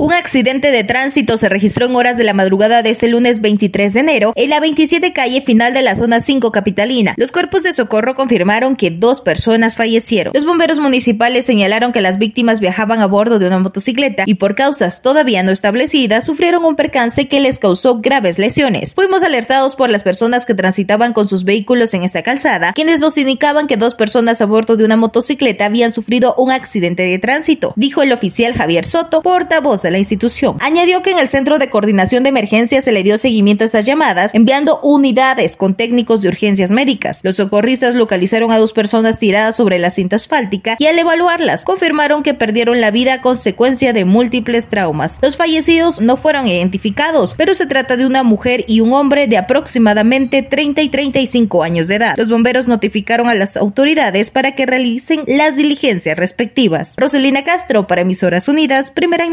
Un accidente de tránsito se registró en horas de la madrugada de este lunes 23 de enero en la 27 calle final de la zona 5 capitalina. Los cuerpos de socorro confirmaron que dos personas fallecieron. Los bomberos municipales señalaron que las víctimas viajaban a bordo de una motocicleta y por causas todavía no establecidas sufrieron un percance que les causó graves lesiones. Fuimos alertados por las personas que transitaban con sus vehículos en esta calzada, quienes nos indicaban que dos personas a bordo de una motocicleta habían sufrido un accidente de tránsito, dijo el oficial Javier Soto, portavoz la institución. Añadió que en el Centro de Coordinación de Emergencias se le dio seguimiento a estas llamadas, enviando unidades con técnicos de urgencias médicas. Los socorristas localizaron a dos personas tiradas sobre la cinta asfáltica y al evaluarlas confirmaron que perdieron la vida a consecuencia de múltiples traumas. Los fallecidos no fueron identificados, pero se trata de una mujer y un hombre de aproximadamente 30 y 35 años de edad. Los bomberos notificaron a las autoridades para que realicen las diligencias respectivas. Roselina Castro para Emisoras Unidas, Primera en